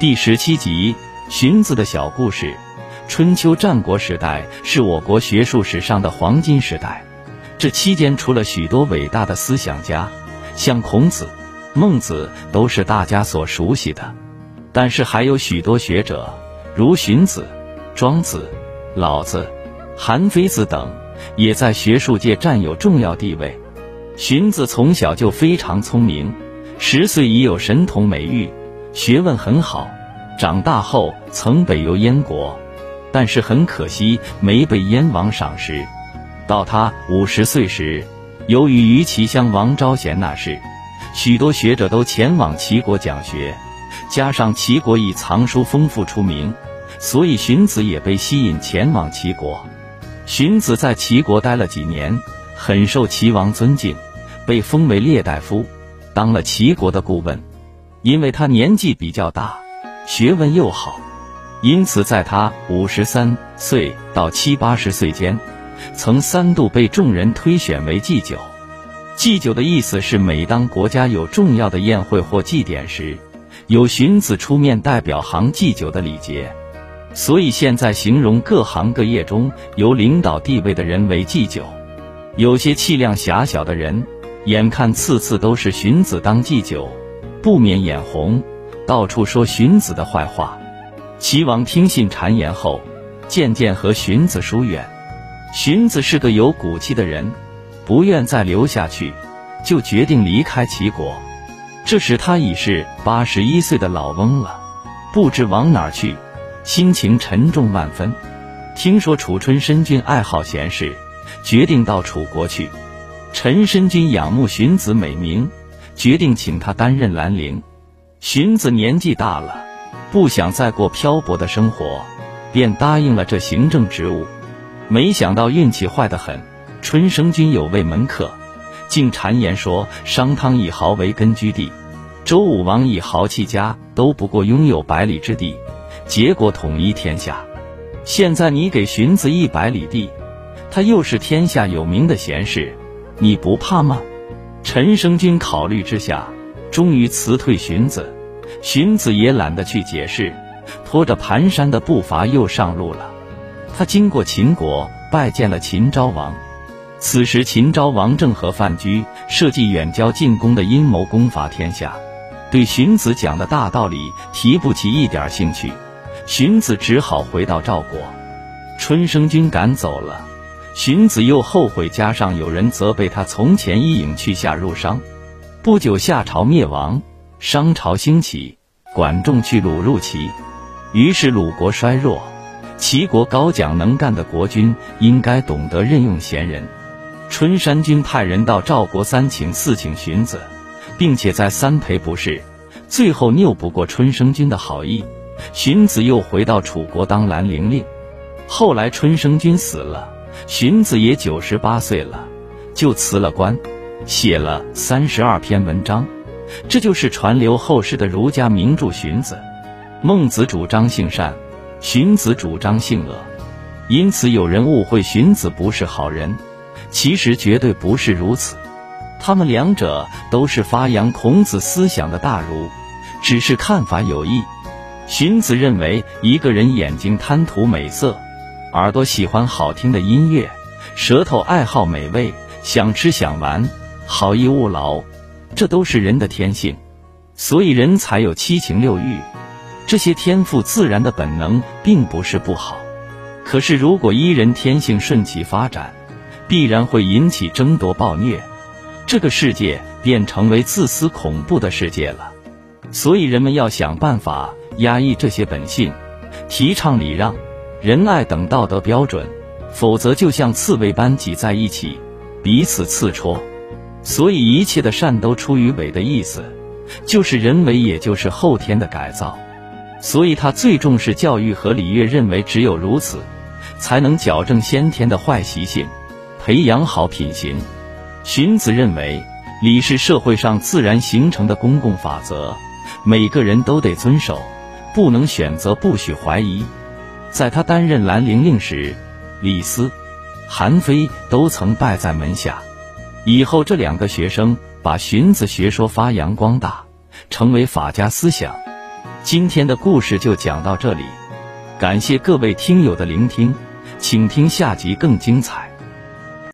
第十七集：荀子的小故事。春秋战国时代是我国学术史上的黄金时代，这期间出了许多伟大的思想家，像孔子、孟子都是大家所熟悉的。但是还有许多学者，如荀子、庄子、老子、韩非子等，也在学术界占有重要地位。荀子从小就非常聪明，十岁已有神童美誉。学问很好，长大后曾北游燕国，但是很可惜没被燕王赏识。到他五十岁时，由于于齐襄王招贤纳士，许多学者都前往齐国讲学，加上齐国以藏书丰富出名，所以荀子也被吸引前往齐国。荀子在齐国待了几年，很受齐王尊敬，被封为列大夫，当了齐国的顾问。因为他年纪比较大，学问又好，因此在他五十三岁到七八十岁间，曾三度被众人推选为祭酒。祭酒的意思是，每当国家有重要的宴会或祭典时，有荀子出面代表行祭酒的礼节。所以现在形容各行各业中有领导地位的人为祭酒。有些气量狭小的人，眼看次次都是荀子当祭酒。不免眼红，到处说荀子的坏话。齐王听信谗言后，渐渐和荀子疏远。荀子是个有骨气的人，不愿再留下去，就决定离开齐国。这时他已是八十一岁的老翁了，不知往哪儿去，心情沉重万分。听说楚春申君爱好闲事，决定到楚国去。陈申君仰慕荀子美名。决定请他担任兰陵。荀子年纪大了，不想再过漂泊的生活，便答应了这行政职务。没想到运气坏得很，春生君有位门客，竟谗言说商汤以豪为根据地，周武王以豪气家，都不过拥有百里之地，结果统一天下。现在你给荀子一百里地，他又是天下有名的贤士，你不怕吗？陈生君考虑之下，终于辞退荀子。荀子也懒得去解释，拖着蹒跚的步伐又上路了。他经过秦国，拜见了秦昭王。此时秦昭王正和范雎设计远交近攻的阴谋，攻伐天下，对荀子讲的大道理提不起一点兴趣。荀子只好回到赵国。春生君赶走了。荀子又后悔，加上有人责备他从前一隐去夏入商。不久，夏朝灭亡，商朝兴起，管仲去鲁入齐，于是鲁国衰弱。齐国高奖能干的国君应该懂得任用贤人。春山君派人到赵国三请四请荀子，并且再三赔不是，最后拗不过春生君的好意，荀子又回到楚国当兰陵令。后来春生君死了。荀子也九十八岁了，就辞了官，写了三十二篇文章，这就是传流后世的儒家名著《荀子》。孟子主张性善，荀子主张性恶，因此有人误会荀子不是好人，其实绝对不是如此。他们两者都是发扬孔子思想的大儒，只是看法有异。荀子认为一个人眼睛贪图美色。耳朵喜欢好听的音乐，舌头爱好美味，想吃想玩，好逸恶劳，这都是人的天性，所以人才有七情六欲。这些天赋自然的本能并不是不好，可是如果一人天性顺其发展，必然会引起争夺暴虐，这个世界便成为自私恐怖的世界了。所以人们要想办法压抑这些本性，提倡礼让。仁爱等道德标准，否则就像刺猬般挤在一起，彼此刺戳。所以一切的善都出于伪的意思，就是人为，也就是后天的改造。所以他最重视教育和礼乐，认为只有如此，才能矫正先天的坏习性，培养好品行。荀子认为，礼是社会上自然形成的公共法则，每个人都得遵守，不能选择，不许怀疑。在他担任兰陵令时，李斯、韩非都曾拜在门下。以后这两个学生把荀子学说发扬光大，成为法家思想。今天的故事就讲到这里，感谢各位听友的聆听，请听下集更精彩。